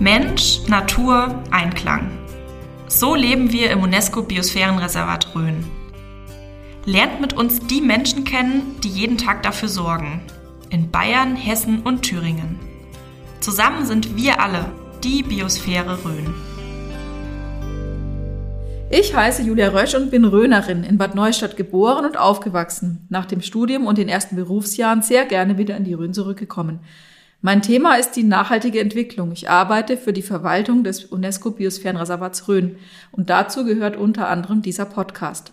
Mensch, Natur, Einklang. So leben wir im UNESCO-Biosphärenreservat Rhön. Lernt mit uns die Menschen kennen, die jeden Tag dafür sorgen. In Bayern, Hessen und Thüringen. Zusammen sind wir alle die Biosphäre Rhön. Ich heiße Julia Rösch und bin Rhönerin, in Bad Neustadt geboren und aufgewachsen. Nach dem Studium und den ersten Berufsjahren sehr gerne wieder in die Rhön zurückgekommen. Mein Thema ist die nachhaltige Entwicklung. Ich arbeite für die Verwaltung des UNESCO-Biosphärenreservats Rhön und dazu gehört unter anderem dieser Podcast.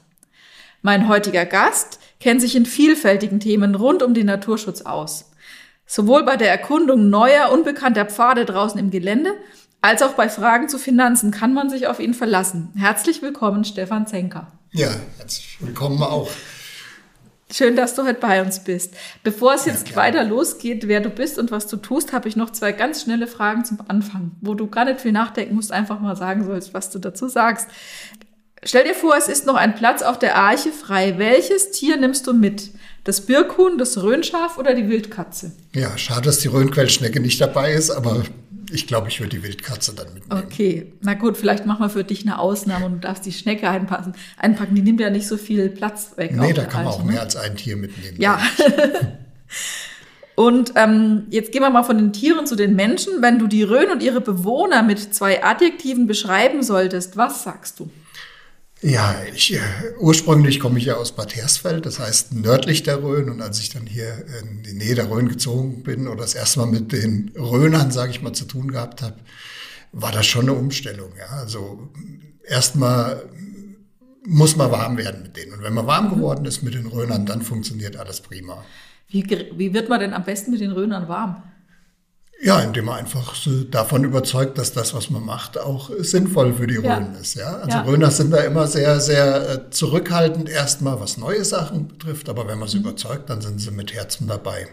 Mein heutiger Gast kennt sich in vielfältigen Themen rund um den Naturschutz aus. Sowohl bei der Erkundung neuer, unbekannter Pfade draußen im Gelände, als auch bei Fragen zu Finanzen kann man sich auf ihn verlassen. Herzlich willkommen, Stefan Zenker. Ja, herzlich willkommen auch. Schön, dass du heute bei uns bist. Bevor es jetzt ja, weiter losgeht, wer du bist und was du tust, habe ich noch zwei ganz schnelle Fragen zum Anfang, wo du gar nicht viel nachdenken musst, einfach mal sagen sollst, was du dazu sagst. Stell dir vor, es ist noch ein Platz auf der Arche frei. Welches Tier nimmst du mit? Das Birkhuhn, das Röhnschaf oder die Wildkatze? Ja, schade, dass die Röhnquellschnecke nicht dabei ist, aber ich glaube, ich würde die Wildkatze dann mitnehmen. Okay, na gut, vielleicht machen wir für dich eine Ausnahme und du darfst die Schnecke einpassen. einpacken. Die nimmt ja nicht so viel Platz weg. Nee, da kann man auch ne? mehr als ein Tier mitnehmen. Ja. und ähm, jetzt gehen wir mal von den Tieren zu den Menschen. Wenn du die Rhön und ihre Bewohner mit zwei Adjektiven beschreiben solltest, was sagst du? Ja, ich, äh, ursprünglich komme ich ja aus Bad Hersfeld, das heißt nördlich der Rhön. Und als ich dann hier in die Nähe der Rhön gezogen bin oder das erste Mal mit den Rhönern, sage ich mal, zu tun gehabt habe, war das schon eine Umstellung. Ja, also erstmal muss man warm werden mit denen. Und wenn man warm geworden ist mit den Rhönern, dann funktioniert alles prima. Wie, wie wird man denn am besten mit den Rhönern warm? Ja, indem man einfach davon überzeugt, dass das, was man macht, auch sinnvoll für die ja. Rhön ist. Ja? Also ja. Rhöner sind da immer sehr, sehr äh, zurückhaltend erstmal, was neue Sachen betrifft, aber wenn man sie mhm. überzeugt, dann sind sie mit Herzen dabei.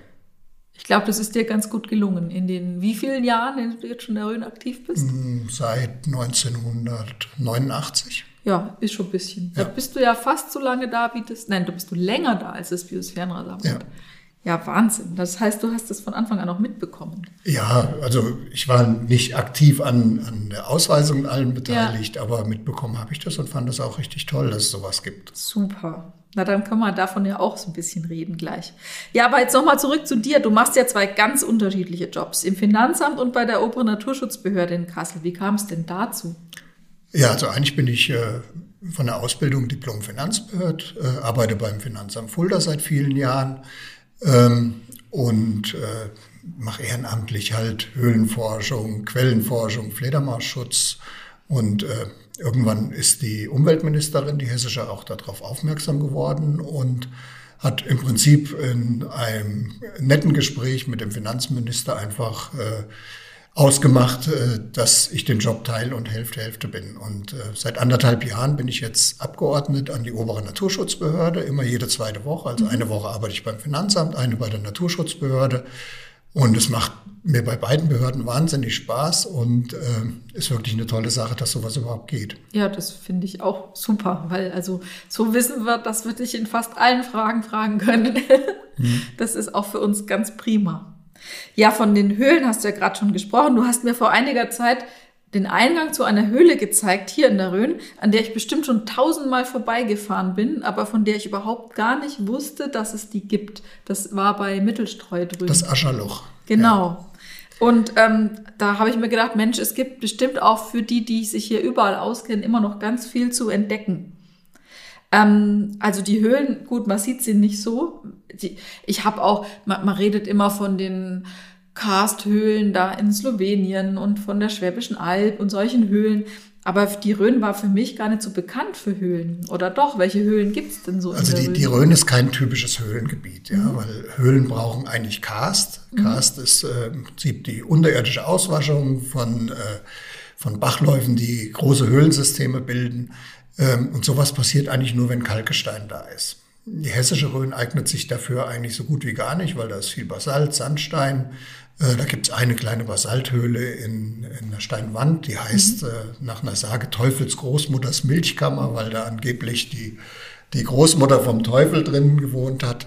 Ich glaube, das ist dir ganz gut gelungen. In den wie vielen Jahren, in denen du jetzt schon in der Rhön aktiv bist? Mm, seit 1989. Ja, ist schon ein bisschen. Ja. Da bist du ja fast so lange da, wie das. Nein, du bist du länger da als das Biosphärenreservat. Ja. Ja, Wahnsinn. Das heißt, du hast das von Anfang an auch mitbekommen. Ja, also ich war nicht aktiv an, an der Ausweisung und allem beteiligt, ja. aber mitbekommen habe ich das und fand das auch richtig toll, dass es sowas gibt. Super. Na, dann können wir davon ja auch so ein bisschen reden gleich. Ja, aber jetzt nochmal zurück zu dir. Du machst ja zwei ganz unterschiedliche Jobs. Im Finanzamt und bei der Oberen Naturschutzbehörde in Kassel. Wie kam es denn dazu? Ja, also eigentlich bin ich äh, von der Ausbildung Diplom-Finanzbehörd, äh, arbeite beim Finanzamt Fulda seit vielen Jahren ähm, und äh, mache ehrenamtlich halt Höhlenforschung, Quellenforschung, Fledermausschutz. Und äh, irgendwann ist die Umweltministerin, die hessische, auch darauf aufmerksam geworden und hat im Prinzip in einem netten Gespräch mit dem Finanzminister einfach äh, ausgemacht, äh, dass ich den Job teile und Hälfte Hälfte bin. Und äh, seit anderthalb Jahren bin ich jetzt Abgeordnet an die obere Naturschutzbehörde, immer jede zweite Woche. Also eine Woche arbeite ich beim Finanzamt, eine bei der Naturschutzbehörde. Und es macht mir bei beiden Behörden wahnsinnig Spaß und äh, ist wirklich eine tolle Sache, dass sowas überhaupt geht. Ja, das finde ich auch super, weil also so wissen wir, dass wir dich in fast allen Fragen fragen können. Hm. Das ist auch für uns ganz prima. Ja, von den Höhlen hast du ja gerade schon gesprochen. Du hast mir vor einiger Zeit den Eingang zu einer Höhle gezeigt, hier in der Rhön, an der ich bestimmt schon tausendmal vorbeigefahren bin, aber von der ich überhaupt gar nicht wusste, dass es die gibt. Das war bei Mittelstreu drüben. Das Ascherloch. Genau. Ja. Und ähm, da habe ich mir gedacht, Mensch, es gibt bestimmt auch für die, die sich hier überall auskennen, immer noch ganz viel zu entdecken. Ähm, also die Höhlen, gut, man sieht sie nicht so. Die, ich habe auch, man, man redet immer von den Karsthöhlen da in Slowenien und von der Schwäbischen Alb und solchen Höhlen. Aber die Rhön war für mich gar nicht so bekannt für Höhlen. Oder doch? Welche Höhlen gibt's denn so? Also die, Rhön? die Rhön ist kein typisches Höhlengebiet, ja, mhm. weil Höhlen brauchen eigentlich Karst. Karst mhm. ist äh, im Prinzip die unterirdische Auswaschung von, äh, von Bachläufen, die große Höhlensysteme bilden. Ähm, und sowas passiert eigentlich nur, wenn Kalkgestein da ist. Die hessische Rhön eignet sich dafür eigentlich so gut wie gar nicht, weil da ist viel Basalt, Sandstein. Äh, da gibt es eine kleine Basalthöhle in, in der Steinwand, die heißt mhm. äh, nach einer Sage Teufels Großmutters Milchkammer, weil da angeblich die, die Großmutter vom Teufel drin gewohnt hat.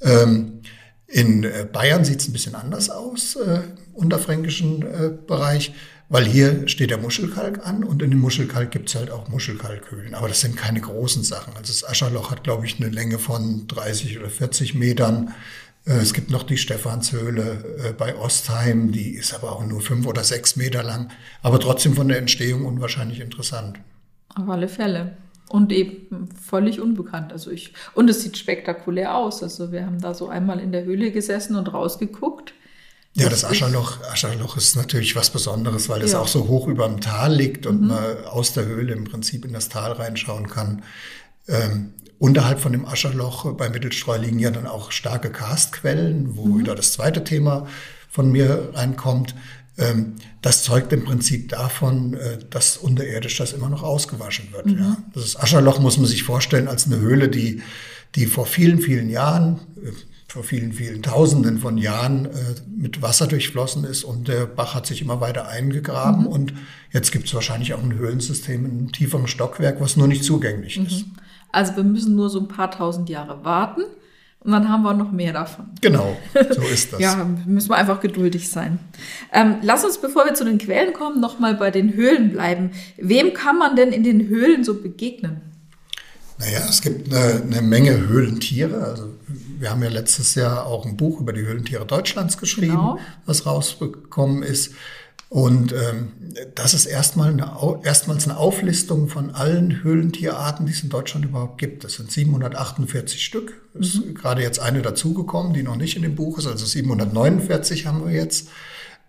Ähm, In äh, Bayern sieht es ein bisschen anders aus, äh, unterfränkischen äh, Bereich, weil hier steht der Muschelkalk an und in dem Muschelkalk gibt es halt auch Muschelkalkhöhlen. Aber das sind keine großen Sachen. Also das Ascherloch hat, glaube ich, eine Länge von 30 oder 40 Metern. Äh, es gibt noch die Stephanshöhle äh, bei Ostheim, die ist aber auch nur fünf oder sechs Meter lang, aber trotzdem von der Entstehung unwahrscheinlich interessant. Auf alle Fälle. Und eben völlig unbekannt. Also ich, und es sieht spektakulär aus. Also wir haben da so einmal in der Höhle gesessen und rausgeguckt. Ja, das Ascherloch, Ascherloch ist natürlich was Besonderes, weil es ja. auch so hoch über dem Tal liegt und mhm. man aus der Höhle im Prinzip in das Tal reinschauen kann. Ähm, unterhalb von dem Ascherloch bei Mittelstreu liegen ja dann auch starke Karstquellen, wo mhm. wieder das zweite Thema von mir reinkommt. Ähm, das zeugt im Prinzip davon, äh, dass unterirdisch das immer noch ausgewaschen wird. Mhm. Ja. Das Ascherloch muss man sich vorstellen als eine Höhle, die, die vor vielen, vielen Jahren, äh, vor vielen, vielen Tausenden von Jahren äh, mit Wasser durchflossen ist und der Bach hat sich immer weiter eingegraben mhm. und jetzt gibt es wahrscheinlich auch ein Höhlensystem in einem tieferen Stockwerk, was nur nicht zugänglich mhm. ist. Also wir müssen nur so ein paar tausend Jahre warten und dann haben wir noch mehr davon. Genau, so ist das. ja, müssen wir einfach geduldig sein. Ähm, lass uns, bevor wir zu den Quellen kommen, nochmal bei den Höhlen bleiben. Wem kann man denn in den Höhlen so begegnen? Naja, es gibt eine, eine Menge Höhlentiere. Also wir haben ja letztes Jahr auch ein Buch über die Höhlentiere Deutschlands geschrieben, genau. was rausgekommen ist. Und ähm, das ist erstmal eine, erstmals eine Auflistung von allen Höhlentierarten, die es in Deutschland überhaupt gibt. Das sind 748 Stück. Mhm. Ist gerade jetzt eine dazugekommen, die noch nicht in dem Buch ist. Also 749 haben wir jetzt.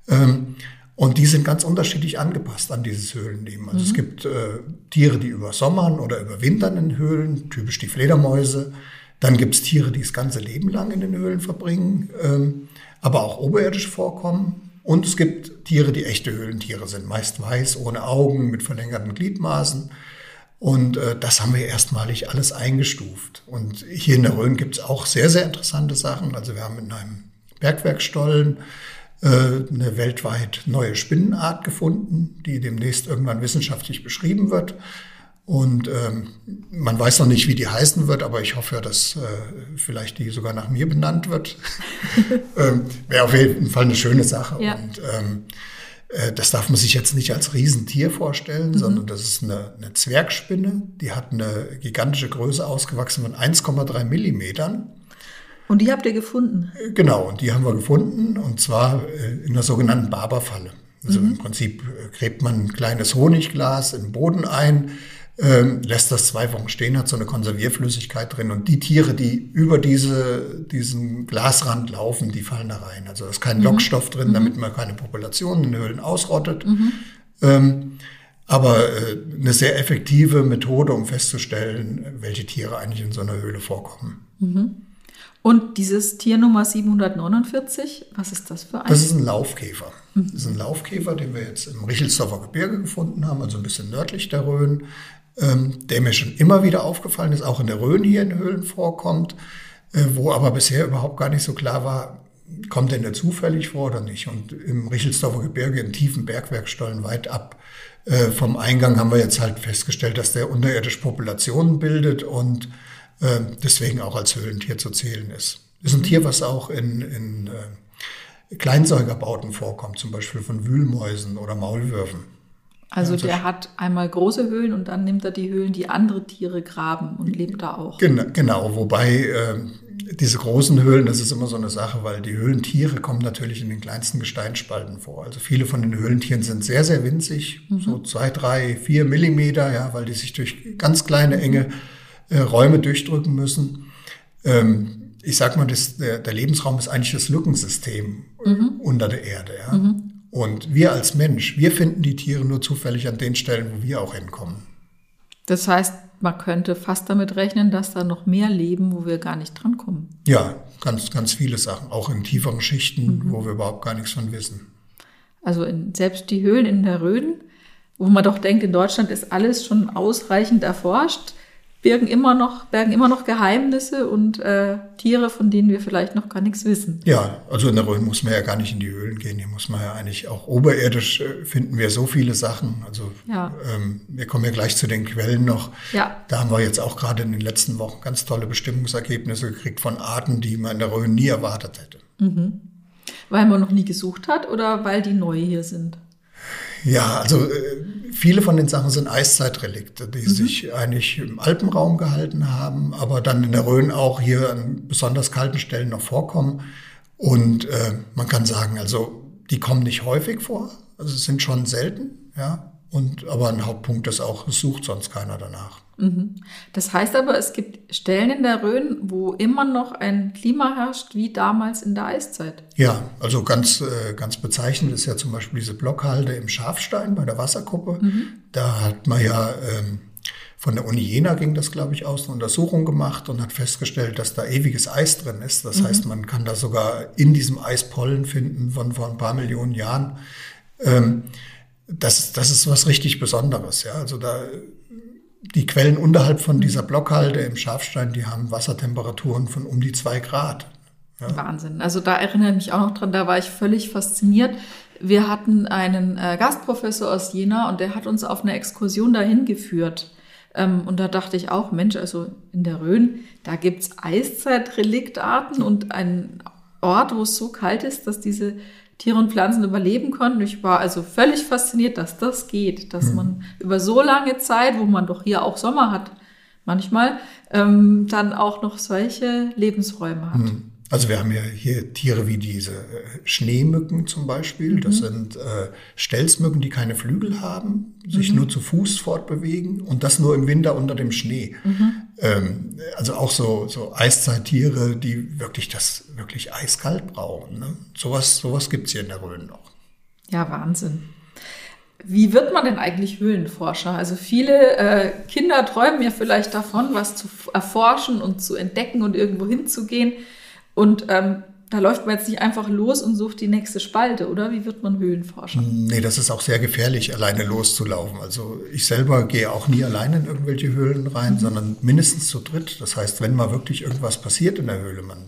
Ähm, und die sind ganz unterschiedlich angepasst an dieses Höhlenleben. Also mhm. es gibt äh, Tiere, die übersommern oder überwintern in Höhlen, typisch die Fledermäuse. Dann gibt es Tiere, die das ganze Leben lang in den Höhlen verbringen, ähm, aber auch oberirdisch vorkommen. Und es gibt Tiere, die echte Höhlentiere sind, meist weiß, ohne Augen, mit verlängerten Gliedmaßen. Und äh, das haben wir erstmalig alles eingestuft. Und hier in der Rhön gibt es auch sehr, sehr interessante Sachen. Also wir haben in einem Bergwerkstollen äh, eine weltweit neue Spinnenart gefunden, die demnächst irgendwann wissenschaftlich beschrieben wird. Und ähm, man weiß noch nicht, wie die heißen wird, aber ich hoffe, dass äh, vielleicht die sogar nach mir benannt wird. ähm, Wäre auf jeden Fall eine schöne Sache. Ja. Und ähm, äh, das darf man sich jetzt nicht als Riesentier vorstellen, mhm. sondern das ist eine, eine Zwergspinne. Die hat eine gigantische Größe ausgewachsen von 1,3 Millimetern. Und die habt ihr gefunden? Äh, genau, und die haben wir gefunden, und zwar äh, in der sogenannten Barberfalle. Also mhm. im Prinzip äh, gräbt man ein kleines Honigglas in den Boden ein, ähm, lässt das zwei Wochen stehen, hat so eine Konservierflüssigkeit drin und die Tiere, die über diese, diesen Glasrand laufen, die fallen da rein. Also da ist kein mhm. Lockstoff drin, mhm. damit man keine Populationen in Höhlen ausrottet. Mhm. Ähm, aber äh, eine sehr effektive Methode, um festzustellen, welche Tiere eigentlich in so einer Höhle vorkommen. Mhm. Und dieses Tier Nummer 749, was ist das für ein? Das ist ein Laufkäfer. Mhm. Das ist ein Laufkäfer, den wir jetzt im Richelsdorfer Gebirge gefunden haben, also ein bisschen nördlich der Rhön ähm, der mir schon immer wieder aufgefallen ist, auch in der Rhön hier in Höhlen vorkommt, äh, wo aber bisher überhaupt gar nicht so klar war, kommt denn der zufällig vor oder nicht. Und im Richelsdorfer Gebirge, in tiefen Bergwerkstollen weit ab äh, vom Eingang, haben wir jetzt halt festgestellt, dass der unterirdisch Populationen bildet und äh, deswegen auch als Höhlentier zu zählen ist. Ist ein Tier, was auch in, in äh, Kleinsäugerbauten vorkommt, zum Beispiel von Wühlmäusen oder Maulwürfen. Also ja, der hat einmal große Höhlen und dann nimmt er die Höhlen, die andere Tiere graben und lebt da auch. Genau, genau wobei äh, diese großen Höhlen, das ist immer so eine Sache, weil die Höhlentiere kommen natürlich in den kleinsten Gesteinsspalten vor. Also viele von den Höhlentieren sind sehr, sehr winzig, mhm. so zwei, drei, vier Millimeter, ja, weil die sich durch ganz kleine, enge äh, Räume durchdrücken müssen. Ähm, ich sag mal, das, der, der, Lebensraum ist eigentlich das Lückensystem mhm. unter der Erde. Ja. Mhm. Und wir als Mensch, wir finden die Tiere nur zufällig an den Stellen, wo wir auch hinkommen. Das heißt, man könnte fast damit rechnen, dass da noch mehr leben, wo wir gar nicht drankommen. Ja, ganz, ganz viele Sachen, auch in tieferen Schichten, mhm. wo wir überhaupt gar nichts von wissen. Also in, selbst die Höhlen in der Rhön, wo man doch denkt, in Deutschland ist alles schon ausreichend erforscht, bergen immer noch, bergen immer noch Geheimnisse und äh, Tiere, von denen wir vielleicht noch gar nichts wissen. Ja, also in der Rhön muss man ja gar nicht in die Höhlen gehen. Hier muss man ja eigentlich auch oberirdisch äh, finden wir so viele Sachen. Also ja. ähm, wir kommen ja gleich zu den Quellen noch. Ja. Da haben wir jetzt auch gerade in den letzten Wochen ganz tolle Bestimmungsergebnisse gekriegt von Arten, die man in der Rhön nie erwartet hätte. Mhm. Weil man noch nie gesucht hat oder weil die neu hier sind? Ja, also äh, viele von den Sachen sind Eiszeitrelikte, die mhm. sich eigentlich im Alpenraum gehalten haben, aber dann in der Rhön auch hier an besonders kalten Stellen noch vorkommen. Und äh, man kann sagen, also die kommen nicht häufig vor, also sind schon selten, ja. Und aber ein Hauptpunkt ist auch, es sucht sonst keiner danach. Mhm. Das heißt aber, es gibt Stellen in der Rhön, wo immer noch ein Klima herrscht, wie damals in der Eiszeit. Ja, also ganz, äh, ganz bezeichnend ist ja zum Beispiel diese Blockhalde im Schafstein bei der Wasserkuppe. Mhm. Da hat man ja ähm, von der Uni Jena ging das, glaube ich, aus, eine Untersuchung gemacht und hat festgestellt, dass da ewiges Eis drin ist. Das mhm. heißt, man kann da sogar in diesem Eis Pollen finden von vor ein paar Millionen Jahren. Ähm, das, das ist was richtig Besonderes. Ja, also da die Quellen unterhalb von dieser Blockhalde im Schafstein, die haben Wassertemperaturen von um die zwei Grad. Ja. Wahnsinn. Also da erinnere ich mich auch noch dran, da war ich völlig fasziniert. Wir hatten einen äh, Gastprofessor aus Jena und der hat uns auf eine Exkursion dahin geführt. Ähm, und da dachte ich auch, Mensch, also in der Rhön, da gibt's Eiszeitreliktarten und einen Ort, wo es so kalt ist, dass diese Tiere und Pflanzen überleben konnten. Ich war also völlig fasziniert, dass das geht, dass mhm. man über so lange Zeit, wo man doch hier auch Sommer hat, manchmal, ähm, dann auch noch solche Lebensräume hat. Mhm. Also wir haben ja hier Tiere wie diese äh, Schneemücken zum Beispiel. Das mhm. sind äh, Stelzmücken, die keine Flügel haben, sich mhm. nur zu Fuß fortbewegen und das nur im Winter unter dem Schnee. Mhm. Ähm, also auch so, so Eiszeittiere, die wirklich das wirklich eiskalt brauchen. Ne? Sowas, sowas gibt's hier in der Rhön noch. Ja, Wahnsinn. Wie wird man denn eigentlich Höhlenforscher? Also viele äh, Kinder träumen ja vielleicht davon, was zu erforschen und zu entdecken und irgendwo hinzugehen. Und ähm, da läuft man jetzt nicht einfach los und sucht die nächste Spalte, oder? Wie wird man Höhlenforscher? Nee, das ist auch sehr gefährlich, alleine loszulaufen. Also ich selber gehe auch nie alleine in irgendwelche Höhlen rein, mhm. sondern mindestens zu dritt. Das heißt, wenn mal wirklich irgendwas passiert in der Höhle, man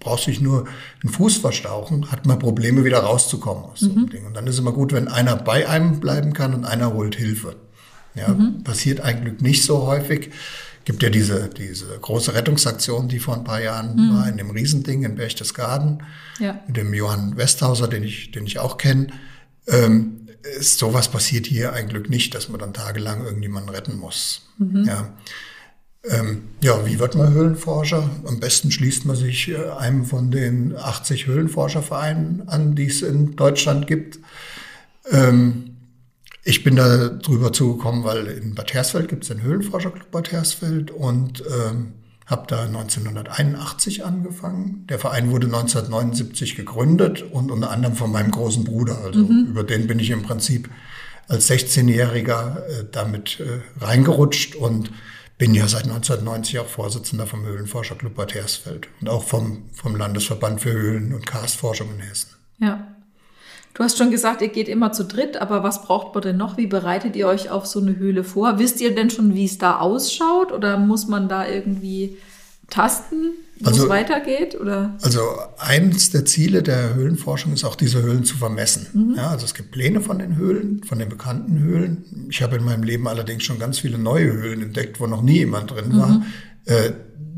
braucht sich nur einen Fuß verstauchen, hat man Probleme wieder rauszukommen aus so einem mhm. Ding. Und dann ist es immer gut, wenn einer bei einem bleiben kann und einer holt Hilfe. Ja, mhm. passiert eigentlich nicht so häufig gibt ja diese, diese große Rettungsaktion, die vor ein paar Jahren mhm. war, in dem Riesending in Berchtesgaden, ja. mit dem Johann Westhauser, den ich, den ich auch kenne. Ähm, ist sowas passiert hier eigentlich nicht, dass man dann tagelang irgendjemanden retten muss. Mhm. Ja. Ähm, ja, wie wird man Höhlenforscher? Am besten schließt man sich äh, einem von den 80 Höhlenforschervereinen an, die es in Deutschland gibt. Ähm, ich bin da drüber zugekommen, weil in Bad Hersfeld gibt es den Höhlenforscherclub Bad Hersfeld und ähm, habe da 1981 angefangen. Der Verein wurde 1979 gegründet und unter anderem von meinem großen Bruder. Also mhm. über den bin ich im Prinzip als 16-Jähriger äh, damit äh, reingerutscht und bin ja seit 1990 auch Vorsitzender vom Höhlenforscherclub Bad Hersfeld und auch vom, vom Landesverband für Höhlen- und Karstforschung in Hessen. Ja. Du hast schon gesagt, ihr geht immer zu dritt, aber was braucht man denn noch? Wie bereitet ihr euch auf so eine Höhle vor? Wisst ihr denn schon, wie es da ausschaut oder muss man da irgendwie tasten, wo also, es weitergeht? Oder? Also eines der Ziele der Höhlenforschung ist auch, diese Höhlen zu vermessen. Mhm. Ja, also es gibt Pläne von den Höhlen, von den bekannten Höhlen. Ich habe in meinem Leben allerdings schon ganz viele neue Höhlen entdeckt, wo noch nie jemand drin war. Mhm. Äh,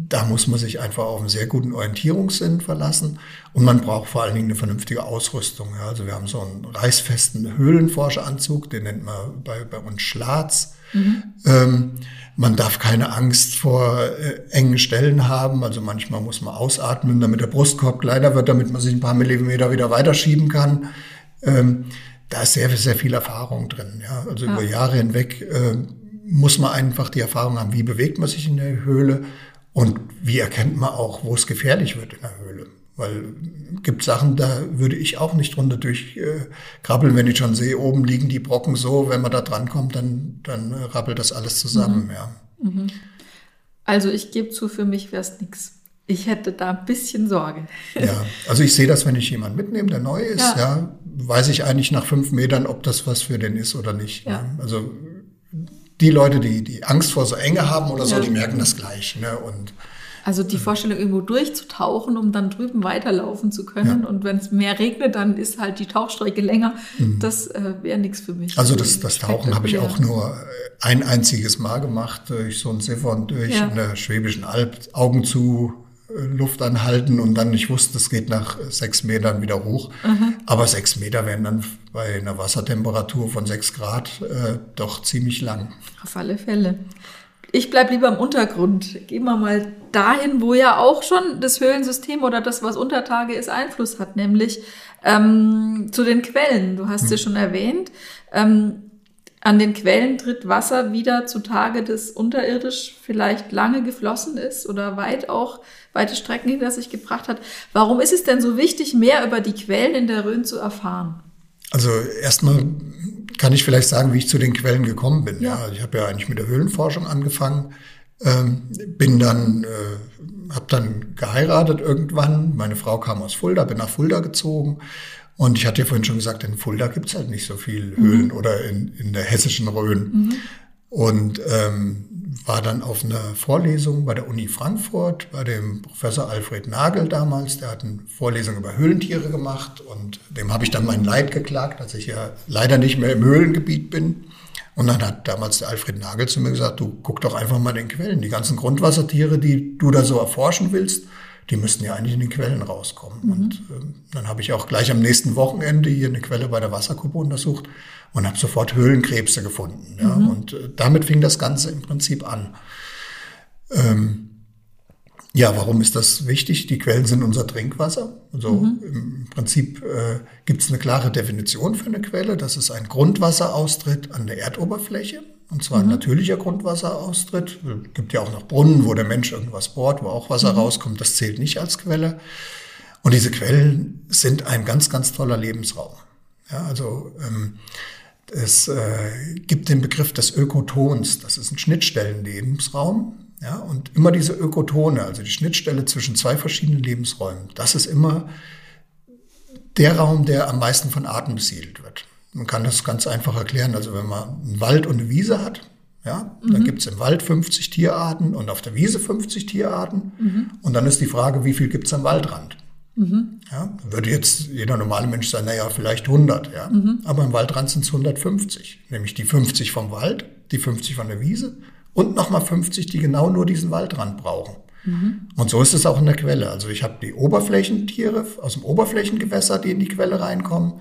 da muss man sich einfach auf einen sehr guten Orientierungssinn verlassen und man braucht vor allen Dingen eine vernünftige Ausrüstung. Ja. Also wir haben so einen reißfesten Höhlenforscheranzug, den nennt man bei, bei uns Schlatz. Mhm. Ähm, man darf keine Angst vor äh, engen Stellen haben. Also manchmal muss man ausatmen, damit der Brustkorb kleiner wird, damit man sich ein paar Millimeter wieder weiterschieben kann. Ähm, da ist sehr, sehr viel Erfahrung drin. Ja. Also ja. über Jahre hinweg äh, muss man einfach die Erfahrung haben, wie bewegt man sich in der Höhle und wie erkennt man auch, wo es gefährlich wird in der Höhle? Weil gibt Sachen, da würde ich auch nicht runter durchkrabbeln, äh, wenn ich schon sehe, oben liegen die Brocken so, wenn man da dran kommt, dann, dann äh, rappelt das alles zusammen, mhm. ja. Mhm. Also ich gebe zu, für mich wäre es nichts. Ich hätte da ein bisschen Sorge. Ja, also ich sehe das, wenn ich jemanden mitnehme, der neu ist, ja. ja weiß ich eigentlich nach fünf Metern, ob das was für den ist oder nicht. Ja. Ne? Also die Leute, die, die Angst vor so Enge haben oder so, Ja. die merken das gleich. Ne? Und Also die Vorstellung, irgendwo durchzutauchen, um dann drüben weiterlaufen zu können. Und wenn es mehr regnet, dann ist halt die Tauchstrecke länger. Das äh, wäre nichts für mich. Mhm. also das, das Tauchen habe ich auch nur äh, ein einziges Mal gemacht, durch so ein Siphon durch Ja. in der Schwäbischen Alb, Augen zu, äh, Luft anhalten und dann, ich wusste, es geht nach sechs Metern wieder hoch. Aber sechs Meter wären dann bei einer Wassertemperatur von sechs Grad äh, doch ziemlich lang. Auf alle Fälle. Ich bleib lieber im Untergrund. Gehen wir mal dahin, wo ja auch schon das Höhlensystem oder das, was Untertage ist, Einfluss hat, nämlich ähm, zu den Quellen. Du hast ja schon erwähnt. Ähm, an den Quellen tritt Wasser wieder zutage, das unterirdisch vielleicht lange geflossen ist oder weit auch weite Strecken hinter sich gebracht hat. Warum ist es denn so wichtig, mehr über die Quellen in der Rhön zu erfahren? Also erstmal kann ich vielleicht sagen, wie ich zu den Quellen gekommen bin. Ja. Ja, ich habe ja eigentlich mit der Höhlenforschung angefangen, ähm, bin dann, äh, habe dann geheiratet irgendwann. Meine Frau kam aus Fulda, bin nach Fulda gezogen. Und ich hatte ja vorhin schon gesagt, in Fulda gibt's halt nicht so viel Höhlen oder in, in der hessischen Rhön. Und ähm, war dann auf einer Vorlesung bei der Uni Frankfurt, bei dem Professor Alfred Nagel damals, der hat eine Vorlesung über Höhlentiere gemacht und dem habe ich dann mein Leid geklagt, dass ich ja leider nicht mehr im Höhlengebiet bin. Und dann hat damals der Alfred Nagel zu mir gesagt, du guck doch einfach mal in den Quellen. Die ganzen Grundwassertiere, die du da so erforschen willst, die müssten ja eigentlich in den Quellen rauskommen. Und ähm, dann habe ich auch gleich am nächsten Wochenende hier eine Quelle bei der Wasserkuppe untersucht und habe sofort Höhlenkrebse gefunden. Ja? Und äh, damit fing das Ganze im Prinzip an. Ähm, ja, warum ist das wichtig? Die Quellen sind unser Trinkwasser. Also im Prinzip äh, gibt es eine klare Definition für eine Quelle. Das ist ein Grundwasseraustritt an der Erdoberfläche. Und zwar ein natürlicher Grundwasseraustritt. Es gibt ja auch noch Brunnen, wo der Mensch irgendwas bohrt, wo auch Wasser rauskommt. Das zählt nicht als Quelle. Und diese Quellen sind ein ganz, ganz toller Lebensraum. Ja, also ähm, es äh, gibt den Begriff des Ökotons. Das ist ein Schnittstellenlebensraum. Ja, und immer diese Ökotone, also die Schnittstelle zwischen zwei verschiedenen Lebensräumen, das ist immer der Raum, der am meisten von Arten besiedelt wird. Man kann das ganz einfach erklären. Also wenn man einen Wald und eine Wiese hat, ja, dann gibt es im Wald 50 Tierarten und auf der Wiese 50 Tierarten. Und dann ist die Frage, wie viel gibt es am Waldrand? Ja, würde jetzt jeder normale Mensch sagen, naja, vielleicht 100, ja. Aber im Waldrand sind es 150. Nämlich die 50 vom Wald, die 50 von der Wiese und nochmal 50, die genau nur diesen Waldrand brauchen. Und so ist es auch in der Quelle. Also ich habe die Oberflächentiere aus dem Oberflächengewässer, die in die Quelle reinkommen.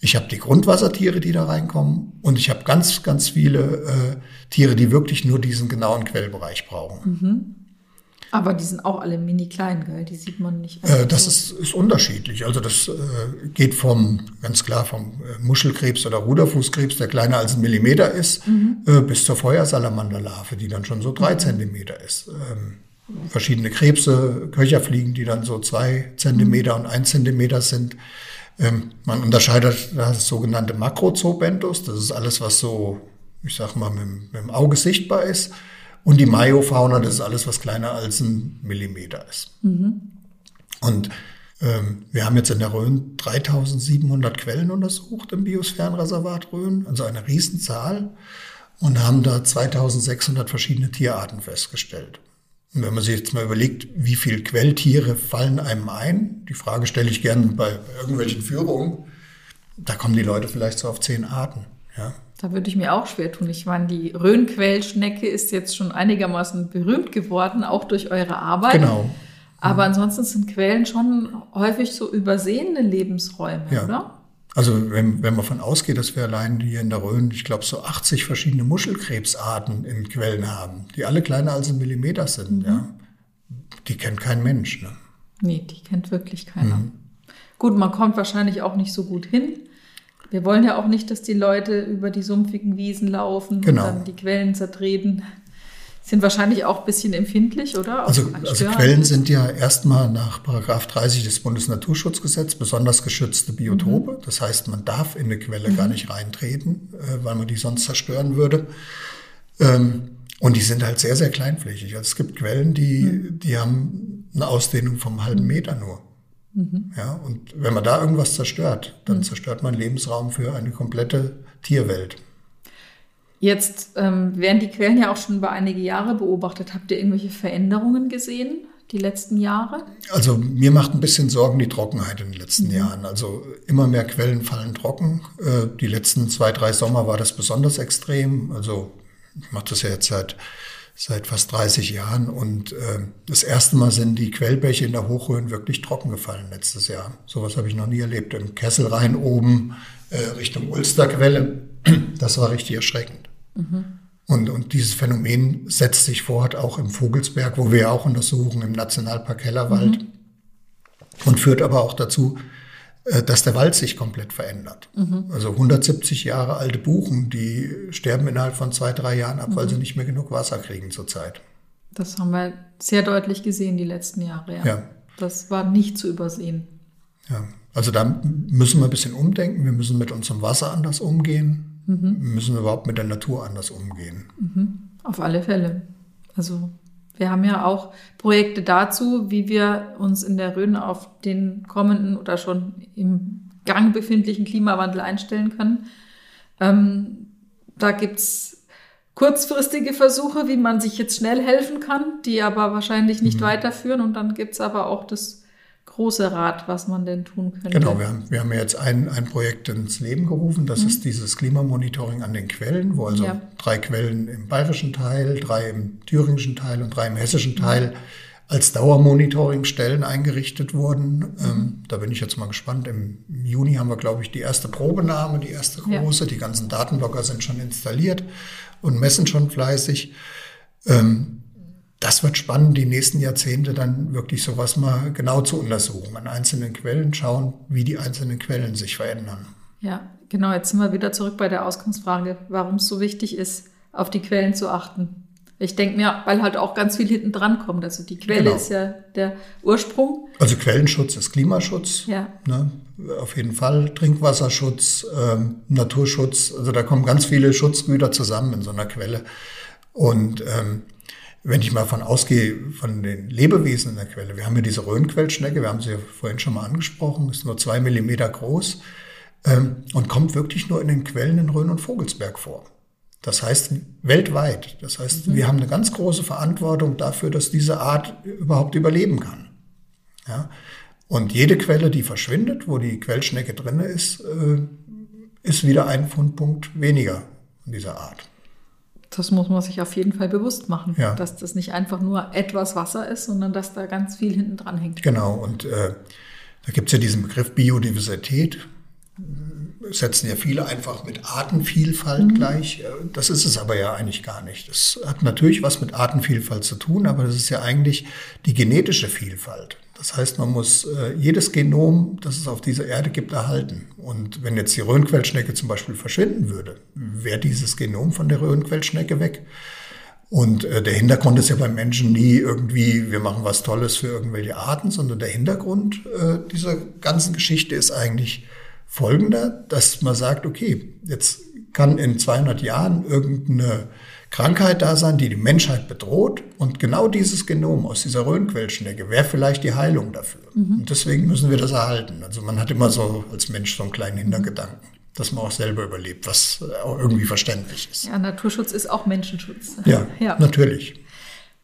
Ich habe die Grundwassertiere, die da reinkommen. Und ich habe ganz, ganz viele äh, Tiere, die wirklich nur diesen genauen Quellbereich brauchen. Aber die sind auch alle mini klein, gell? Die sieht man nicht. Äh, das ist, ist unterschiedlich. Also das äh, geht vom, ganz klar, vom äh, Muschelkrebs oder Ruderfußkrebs, der kleiner als ein Millimeter ist, äh, bis zur Feuersalamanderlarve, die dann schon so drei Zentimeter ist. Ähm, verschiedene Krebse, Köcherfliegen, die dann so zwei Zentimeter und ein Zentimeter sind. Ähm, man unterscheidet das sogenannte Makrozoobenthos. Das ist alles, was so, ich sag mal, mit, dem- mit dem Auge sichtbar ist. Und die Mayofauna, das ist alles, was kleiner als ein Millimeter ist. Und ähm, wir haben jetzt in der Rhön 3700 Quellen untersucht im Biosphärenreservat Rhön, also eine Riesenzahl, und haben da 2600 verschiedene Tierarten festgestellt. Und wenn man sich jetzt mal überlegt, wie viele Quelltiere fallen einem ein, die Frage stelle ich gerne bei, bei irgendwelchen Führungen, da kommen die Leute vielleicht so auf zehn Arten. Ja, Da würde ich mir auch schwer tun. Ich meine, die Rhönquellschnecke ist jetzt schon einigermaßen berühmt geworden, auch durch eure Arbeit. genau. Aber ansonsten sind Quellen schon häufig so übersehene Lebensräume, Ja. oder? Also wenn, wenn man von ausgeht, dass wir allein hier in der Rhön, ich glaube, so 80 verschiedene Muschelkrebsarten in Quellen haben, die alle kleiner als ein Millimeter sind, ja. Die kennt kein Mensch. Ne? Nee, die kennt wirklich keiner. Mhm. Gut, man kommt wahrscheinlich auch nicht so gut hin. Wir wollen ja auch nicht, dass die Leute über die sumpfigen Wiesen laufen Genau. und dann die Quellen zertreten. Sind wahrscheinlich auch ein bisschen empfindlich, oder? Auf Also, also? Quellen sind ja erstmal nach Paragraph 30 des Bundesnaturschutzgesetzes besonders geschützte Biotope. Das heißt, man darf in eine Quelle gar nicht reintreten, äh, weil man die sonst zerstören würde. Ähm, und die sind halt sehr, sehr kleinflächig. Also es gibt Quellen, die, die haben eine Ausdehnung vom halben Meter nur. Ja, und wenn man da irgendwas zerstört, dann zerstört man Lebensraum für eine komplette Tierwelt. Jetzt ähm, werden die Quellen ja auch schon über einige Jahre beobachtet. Habt ihr irgendwelche Veränderungen gesehen die letzten Jahre? Also mir macht ein bisschen Sorgen die Trockenheit in den letzten mhm. Jahren. Also immer mehr Quellen fallen trocken. Äh, die letzten zwei, drei Sommer war das besonders extrem. Also ich mache das ja jetzt seit seit fast 30 Jahren. Und äh, das erste Mal sind die Quellbäche in der Hochrhön wirklich trocken gefallen letztes Jahr. Sowas habe ich noch nie erlebt. Im Kesselrhein oben äh, Richtung Ulsterquelle, das war richtig erschreckend. Mhm. Und, und dieses Phänomen setzt sich fort auch im Vogelsberg, wo wir auch untersuchen, im Nationalpark Hellerwald. Mhm. Und führt aber auch dazu, äh, dass der Wald sich komplett verändert. Mhm. Also 170 Jahre alte Buchen, die sterben innerhalb von zwei, drei Jahren ab, mhm. weil sie nicht mehr genug Wasser kriegen zurzeit. Das haben wir sehr deutlich gesehen die letzten Jahre. Ja. ja. Das war nicht zu übersehen. Ja, also da müssen wir ein bisschen umdenken. Wir müssen mit unserem Wasser anders umgehen. Mhm. Wir müssen überhaupt mit der Natur anders umgehen. Mhm. Auf alle Fälle. Also wir haben ja auch Projekte dazu, wie wir uns in der Rhön auf den kommenden oder schon im Gang befindlichen Klimawandel einstellen können. Ähm, da gibt's kurzfristige Versuche, wie man sich jetzt schnell helfen kann, die aber wahrscheinlich nicht mhm. weiterführen. Und dann gibt's aber auch das große Rad, was man denn tun könnte. Genau, wir haben, wir haben jetzt ein, ein Projekt ins Leben gerufen. Das mhm. ist dieses Klimamonitoring an den Quellen, wo also ja. drei Quellen im bayerischen Teil, drei im thüringischen Teil und drei im hessischen Teil als Dauermonitoringstellen eingerichtet wurden. Mhm. Ähm, da bin ich jetzt mal gespannt. Im Juni haben wir, glaube ich, die erste Probenahme, die erste große. Ja. Die ganzen Datenblocker sind schon installiert und messen schon fleißig. Ähm, das wird spannend, die nächsten Jahrzehnte dann wirklich sowas mal genau zu untersuchen, an einzelnen Quellen schauen, wie die einzelnen Quellen sich verändern. Ja, genau. Jetzt sind wir wieder zurück bei der Ausgangsfrage, warum es so wichtig ist, auf die Quellen zu achten. Ich denke mir, weil halt auch ganz viel hinten dran kommt. Also die Quelle genau. ist ja der Ursprung. Also Quellenschutz ist Klimaschutz. Ja. Ne? Auf jeden Fall Trinkwasserschutz, ähm, Naturschutz. Also da kommen ganz viele Schutzgüter zusammen in so einer Quelle. Und ähm, wenn ich mal von ausgehe, von den Lebewesen in der Quelle, wir haben ja diese Rhönquellschnecke, wir haben sie ja vorhin schon mal angesprochen, ist nur zwei Millimeter groß ähm, und kommt wirklich nur in den Quellen in Rhön und Vogelsberg vor. Das heißt weltweit. Das heißt, mhm. wir haben eine ganz große Verantwortung dafür, dass diese Art überhaupt überleben kann. Ja? Und jede Quelle, die verschwindet, wo die Quellschnecke drin ist, äh, ist wieder ein Fundpunkt weniger dieser Art. Das muss man sich auf jeden Fall bewusst machen, ja. dass das nicht einfach nur etwas Wasser ist, sondern dass da ganz viel hinten dran hängt. Genau, und äh, da gibt es ja diesen Begriff Biodiversität. Setzen ja viele einfach mit Artenvielfalt mhm. gleich. Das ist es aber ja eigentlich gar nicht. Das hat natürlich was mit Artenvielfalt zu tun, aber das ist ja eigentlich die genetische Vielfalt. Das heißt, man muss äh, jedes Genom, das es auf dieser Erde gibt, erhalten. Und wenn jetzt die Röhrenquellschnecke zum Beispiel verschwinden würde, wäre dieses Genom von der Röhrenquellschnecke weg. Und äh, der Hintergrund ist ja beim Menschen nie irgendwie, wir machen was Tolles für irgendwelche Arten, sondern der Hintergrund äh, dieser ganzen Geschichte ist eigentlich folgender, dass man sagt, okay, jetzt kann in 200 Jahren irgendeine Krankheit da sein, die die Menschheit bedroht. Und genau dieses Genom aus dieser Röhrenquellschnecke wäre vielleicht die Heilung dafür. Mhm. Und deswegen müssen wir das erhalten. Also man hat immer so als Mensch so einen kleinen Hintergedanken, dass man auch selber überlebt, was auch irgendwie verständlich ist. Ja, Naturschutz ist auch Menschenschutz. Ja, ja. natürlich.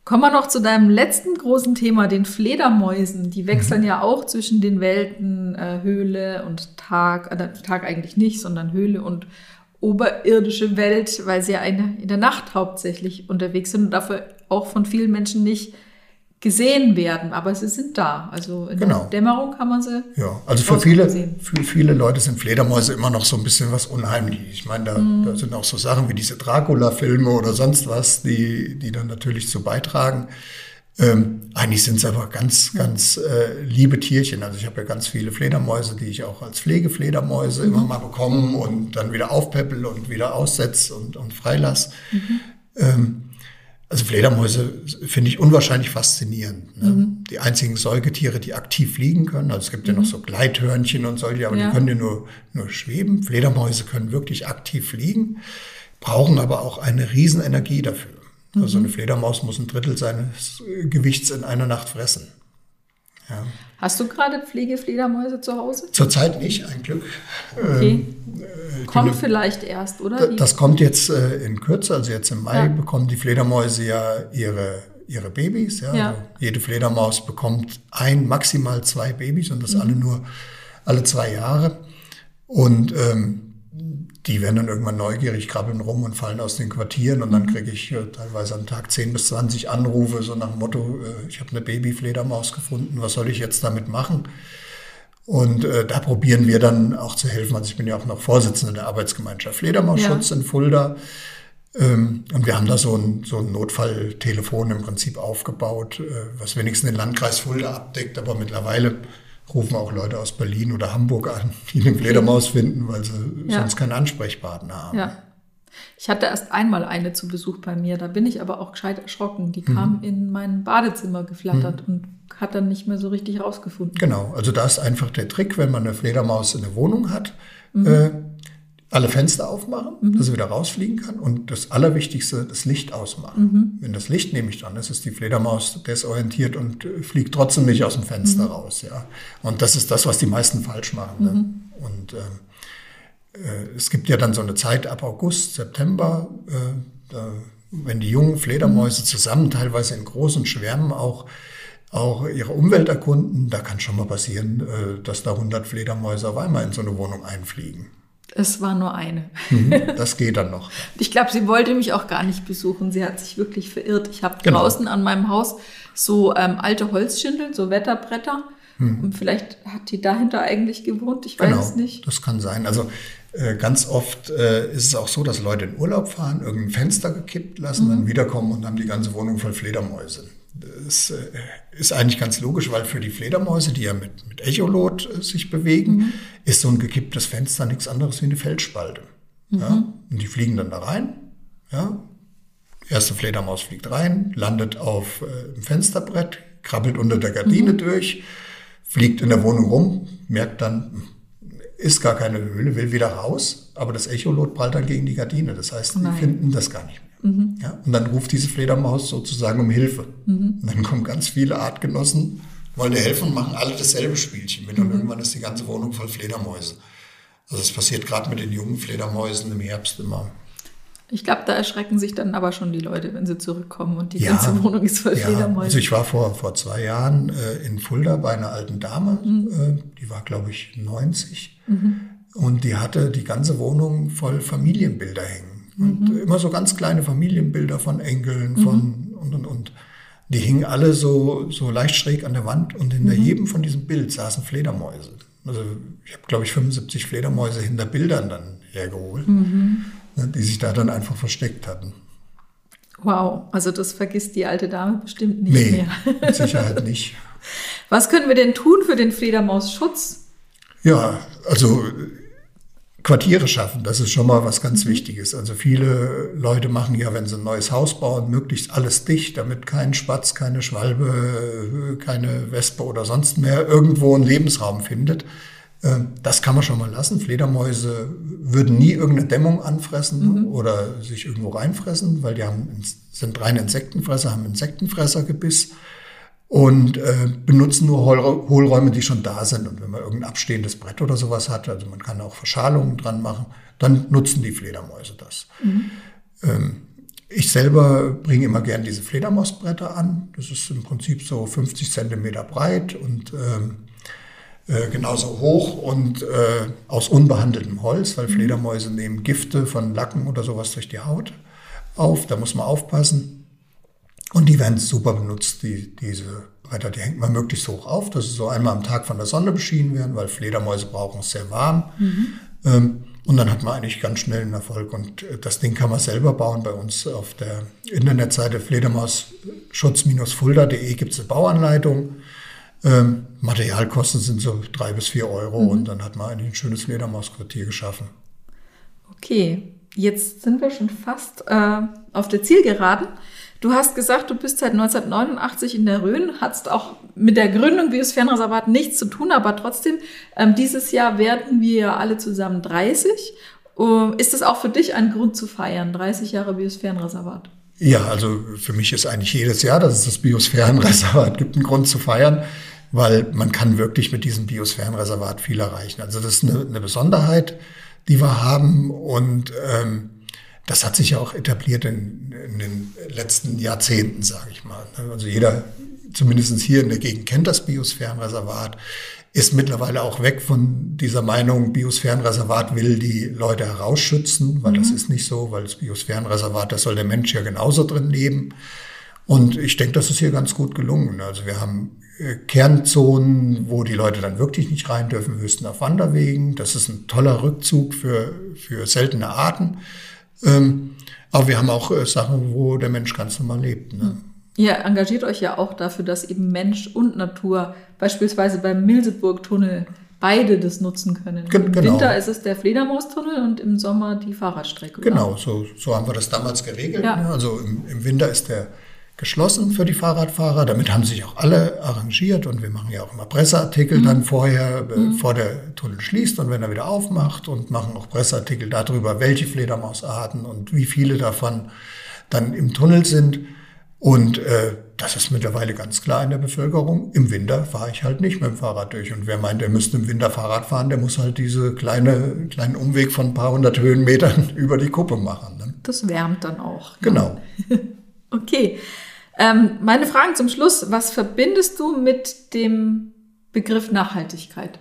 Kommen wir noch zu deinem letzten großen Thema, den Fledermäusen. Die wechseln mhm. ja auch zwischen den Welten äh, Höhle und Tag, äh, Tag eigentlich nicht, sondern Höhle und oberirdische Welt, weil sie ja in der Nacht hauptsächlich unterwegs sind und dafür auch von vielen Menschen nicht gesehen werden, aber sie sind da. Also in genau. der Dämmerung kann man sie. Ja, also für viele, für viele Leute sind Fledermäuse immer noch so ein bisschen was unheimlich. Ich meine, da, mm. da sind auch so Sachen wie diese Dracula-Filme oder sonst was, die, die dann natürlich zu beitragen. Ähm, eigentlich sind es aber ganz, ganz äh, liebe Tierchen. Also ich habe ja ganz viele Fledermäuse, die ich auch als Pflegefledermäuse mhm. immer mal bekomme und dann wieder aufpeppel und wieder aussetze und, und freilass. Mhm. Ähm, also Fledermäuse finde ich unwahrscheinlich faszinierend. Ne? Mhm. Die einzigen Säugetiere, die aktiv fliegen können. Also es gibt ja noch mhm. so Gleithörnchen und solche, aber ja. die können ja nur, nur schweben. Fledermäuse können wirklich aktiv fliegen, brauchen aber auch eine Riesenenergie dafür. Also eine mhm. Fledermaus muss ein Drittel seines Gewichts in einer Nacht fressen. Ja. Hast du gerade Pflegefledermäuse zu Hause? Zurzeit nicht, ein Glück. Okay. Ähm, kommt vielleicht erst, oder? Das kommt jetzt äh, in Kürze, also jetzt im Mai ja. bekommen die Fledermäuse ja ihre, ihre Babys. Ja? ja. Also jede Fledermaus bekommt ein, maximal zwei Babys und das mhm. alle nur alle zwei Jahre. Und ähm, die werden dann irgendwann neugierig, krabbeln rum und fallen aus den Quartieren und dann mhm. kriege ich äh, teilweise am Tag 10 bis 20 Anrufe, so nach dem Motto, äh, ich habe eine Babyfledermaus gefunden, was soll ich jetzt damit machen? Und äh, da probieren wir dann auch zu helfen. Also ich bin ja auch noch Vorsitzender der Arbeitsgemeinschaft Fledermausschutz ja. in Fulda. Ähm, und wir haben da so ein, so ein Notfalltelefon im Prinzip aufgebaut, äh, was wenigstens den Landkreis Fulda abdeckt, aber mittlerweile rufen auch Leute aus Berlin oder Hamburg an, die eine Fledermaus finden, weil sie ja. sonst keinen Ansprechpartner haben. Ja. Ich hatte erst einmal eine zu Besuch bei mir, da bin ich aber auch gescheit erschrocken. Die kam mhm. in mein Badezimmer geflattert mhm. und hat dann nicht mehr so richtig rausgefunden. Genau, also da ist einfach der Trick, wenn man eine Fledermaus in der Wohnung hat, mhm. äh, alle Fenster aufmachen, mhm. dass sie wieder rausfliegen kann und das Allerwichtigste, das Licht ausmachen. Mhm. Wenn das Licht nämlich an ist, ist die Fledermaus desorientiert und äh, fliegt trotzdem nicht aus dem Fenster mhm. raus. Ja. Und das ist das, was die meisten falsch machen. Ne? Mhm. Und ähm, äh, es gibt ja dann so eine Zeit ab August, September, äh, da, wenn die jungen Fledermäuse mhm. zusammen, teilweise in großen Schwärmen auch auch ihre Umwelt erkunden, da kann schon mal passieren, äh, dass da 100 Fledermäuse auf einmal in so eine Wohnung einfliegen. Es war nur eine. Mhm, das geht dann noch. ich glaube, sie wollte mich auch gar nicht besuchen. Sie hat sich wirklich verirrt. Ich habe genau. draußen an meinem Haus so ähm, alte Holzschindeln, so Wetterbretter. Hm. Und vielleicht hat die dahinter eigentlich gewohnt. Ich weiß genau, es nicht. Das kann sein. Also äh, ganz oft äh, ist es auch so, dass Leute in Urlaub fahren, irgendein Fenster gekippt lassen, mhm. dann wiederkommen und haben die ganze Wohnung voll Fledermäuse. Das äh, ist eigentlich ganz logisch, weil für die Fledermäuse, die ja mit, mit Echolot äh, sich bewegen, mhm. ist so ein gekipptes Fenster nichts anderes wie eine Felsspalte. Mhm. Ja? Und die fliegen dann da rein. Ja? Erste Fledermaus fliegt rein, landet auf äh, dem Fensterbrett, krabbelt unter der Gardine mhm. durch, fliegt in der Wohnung rum, merkt dann, ist gar keine Höhle, will wieder raus, aber das Echolot prallt dann gegen die Gardine. Das heißt, Nein. die finden das gar nicht mehr. Mhm. Ja, und dann ruft diese Fledermaus sozusagen um Hilfe. Mhm. Und dann kommen ganz viele Artgenossen, wollen dir helfen und machen alle dasselbe Spielchen mit. Und mhm. irgendwann ist die ganze Wohnung voll Fledermäuse. Also das passiert gerade mit den jungen Fledermäusen im Herbst immer. Ich glaube, da erschrecken sich dann aber schon die Leute, wenn sie zurückkommen und die ja, ganze Wohnung ist voll ja. Fledermäuse. Also ich war vor, vor zwei Jahren äh, in Fulda bei einer alten Dame, mhm. äh, die war glaube ich 90 mhm. und die hatte die ganze Wohnung voll Familienbilder hängen. Und mhm. immer so ganz kleine Familienbilder von Enkeln, mhm. von und und und. Die hingen alle so, so leicht schräg an der Wand und hinter mhm. jedem von diesem Bild saßen Fledermäuse. Also ich habe, glaube ich, 75 Fledermäuse hinter Bildern dann hergeholt, mhm. ne, die sich da dann einfach versteckt hatten. Wow, also das vergisst die alte Dame bestimmt nicht nee, mehr. mit Sicherheit nicht. Was können wir denn tun für den Fledermausschutz? Ja, also Quartiere schaffen. Das ist schon mal was ganz mhm. Wichtiges. Also viele Leute machen ja, wenn sie ein neues Haus bauen, möglichst alles dicht, damit kein Spatz, keine Schwalbe, keine Wespe oder sonst mehr irgendwo einen Lebensraum findet. Ähm, das kann man schon mal lassen. Fledermäuse würden nie irgendeine Dämmung anfressen mhm. oder sich irgendwo reinfressen, weil die haben, sind reine Insektenfresser, haben Insektenfressergebiss und äh, benutzen nur Hohlräume, die schon da sind. Und wenn man irgendein abstehendes Brett oder sowas hat, also man kann auch Verschalungen dran machen, dann nutzen die Fledermäuse das. Mhm. Ähm, ich selber bringe immer gern diese Fledermausbretter an. Das ist im Prinzip so 50 Zentimeter breit und ähm, äh, genauso hoch und äh, aus unbehandeltem Holz, weil mhm. Fledermäuse nehmen Gifte von Lacken oder sowas durch die Haut auf. Da muss man aufpassen. Und die werden super benutzt, die, diese Bretter. Die hängt man möglichst hoch auf, dass sie so einmal am Tag von der Sonne beschienen werden, weil Fledermäuse brauchen es sehr warm. Mhm. Ähm, und dann hat man eigentlich ganz schnell einen Erfolg. Und äh, das Ding kann man selber bauen. Bei uns auf der Internetseite fledermausschutz-fulda.de gibt es eine Bauanleitung. Ähm, Materialkosten sind so drei bis vier Euro mhm. und dann hat man eigentlich ein schönes Fledermausquartier geschaffen. Okay, jetzt sind wir schon fast äh, auf der Zielgeraden. Du hast gesagt, du bist seit 1989 in der Rhön, hast auch mit der Gründung Biosphärenreservat nichts zu tun, aber trotzdem, ähm, dieses Jahr werden wir alle zusammen 30. Uh, ist das auch für dich ein Grund zu feiern, 30 Jahre Biosphärenreservat? Ja, also für mich ist eigentlich jedes Jahr, dass es das Biosphärenreservat gibt, ein Grund zu feiern, weil man kann wirklich mit diesem Biosphärenreservat viel erreichen. Also das ist eine, eine Besonderheit die wir haben. Und ähm, das hat sich ja auch etabliert in, in den letzten Jahrzehnten, sage ich mal. Also jeder, zumindest hier in der Gegend, kennt das Biosphärenreservat, ist mittlerweile auch weg von dieser Meinung, Biosphärenreservat will die Leute herausschützen, weil mhm. das ist nicht so, weil das Biosphärenreservat, da soll der Mensch ja genauso drin leben. Und ich denke, das ist hier ganz gut gelungen. Also wir haben äh, Kernzonen, wo die Leute dann wirklich nicht rein dürfen, höchstens auf Wanderwegen. Das ist ein toller Rückzug für, für seltene Arten. Ähm, aber wir haben auch äh, Sachen, wo der Mensch ganz normal lebt. Ne? Ihr engagiert euch ja auch dafür, dass eben Mensch und Natur beispielsweise beim Milseburg-Tunnel beide das nutzen können. Ge Im genau. Winter ist es der Fledermaustunnel und im Sommer die Fahrradstrecke. Genau, so, so haben wir das damals geregelt. Ja. Ne? Also im, im Winter ist der geschlossen für die Fahrradfahrer. Damit haben sich auch alle arrangiert und wir machen ja auch immer Presseartikel mhm. dann vorher, mhm. bevor der Tunnel schließt und wenn er wieder aufmacht und machen auch Presseartikel darüber, welche Fledermausarten und wie viele davon dann im Tunnel sind. Und äh, das ist mittlerweile ganz klar in der Bevölkerung. Im Winter fahre ich halt nicht mit dem Fahrrad durch. Und wer meint, er müsste im Winter Fahrrad fahren, der muss halt diese kleine, kleinen Umweg von ein paar hundert Höhenmetern über die Kuppe machen. Ne? Das wärmt dann auch. Ne? Genau. okay. Ähm, meine Fragen zum Schluss. Was verbindest du mit dem Begriff Nachhaltigkeit?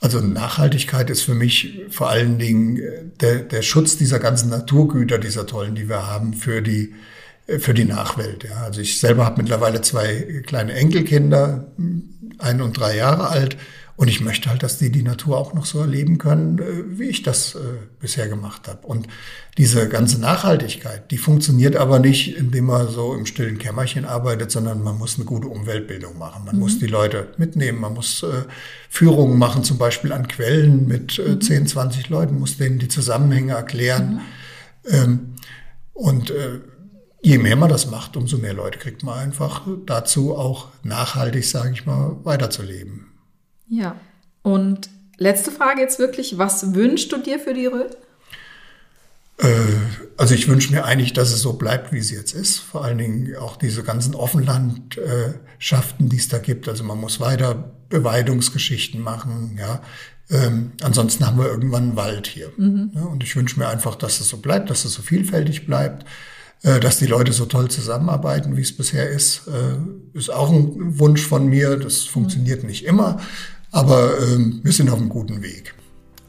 Also Nachhaltigkeit ist für mich vor allen Dingen äh, der, der Schutz dieser ganzen Naturgüter, dieser tollen, die wir haben, für die, äh, für die Nachwelt. Ja. Also ich selber habe mittlerweile zwei kleine Enkelkinder, ein und drei Jahre alt. Und ich möchte halt, dass die die Natur auch noch so erleben können, äh, wie ich das äh, bisher gemacht habe. Und diese ganze Nachhaltigkeit, die funktioniert aber nicht, indem man so im stillen Kämmerchen arbeitet, sondern man muss eine gute Umweltbildung machen. Man mhm. muss die Leute mitnehmen, man muss äh, Führungen machen, zum Beispiel an Quellen mit mhm. 10, 20 Leuten, muss denen die Zusammenhänge erklären. Mhm. Ähm, und je mehr man das macht, umso mehr Leute kriegt man einfach dazu, auch nachhaltig, sage ich mal, weiterzuleben. Ja. Und letzte Frage jetzt wirklich, was wünschst du dir für die Rhön? Äh, also ich wünsche mir eigentlich, dass es so bleibt, wie es jetzt ist. Vor allen Dingen auch diese ganzen Offenlandschaften, die es da gibt. Also man muss weiter Beweidungsgeschichten machen. Ja. Ähm, ansonsten haben wir irgendwann einen Wald hier. Mhm. Ja, und ich wünsche mir einfach, dass es so bleibt, dass es so vielfältig bleibt, äh, dass die Leute so toll zusammenarbeiten, wie es bisher ist. Äh, ist auch ein Wunsch von mir. Das funktioniert nicht immer. Aber ähm, wir sind auf einem guten Weg.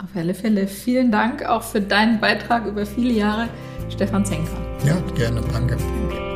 Auf alle Fälle vielen Dank auch für deinen Beitrag über viele Jahre, Stefan Zenker. Ja, gerne. Danke. Danke.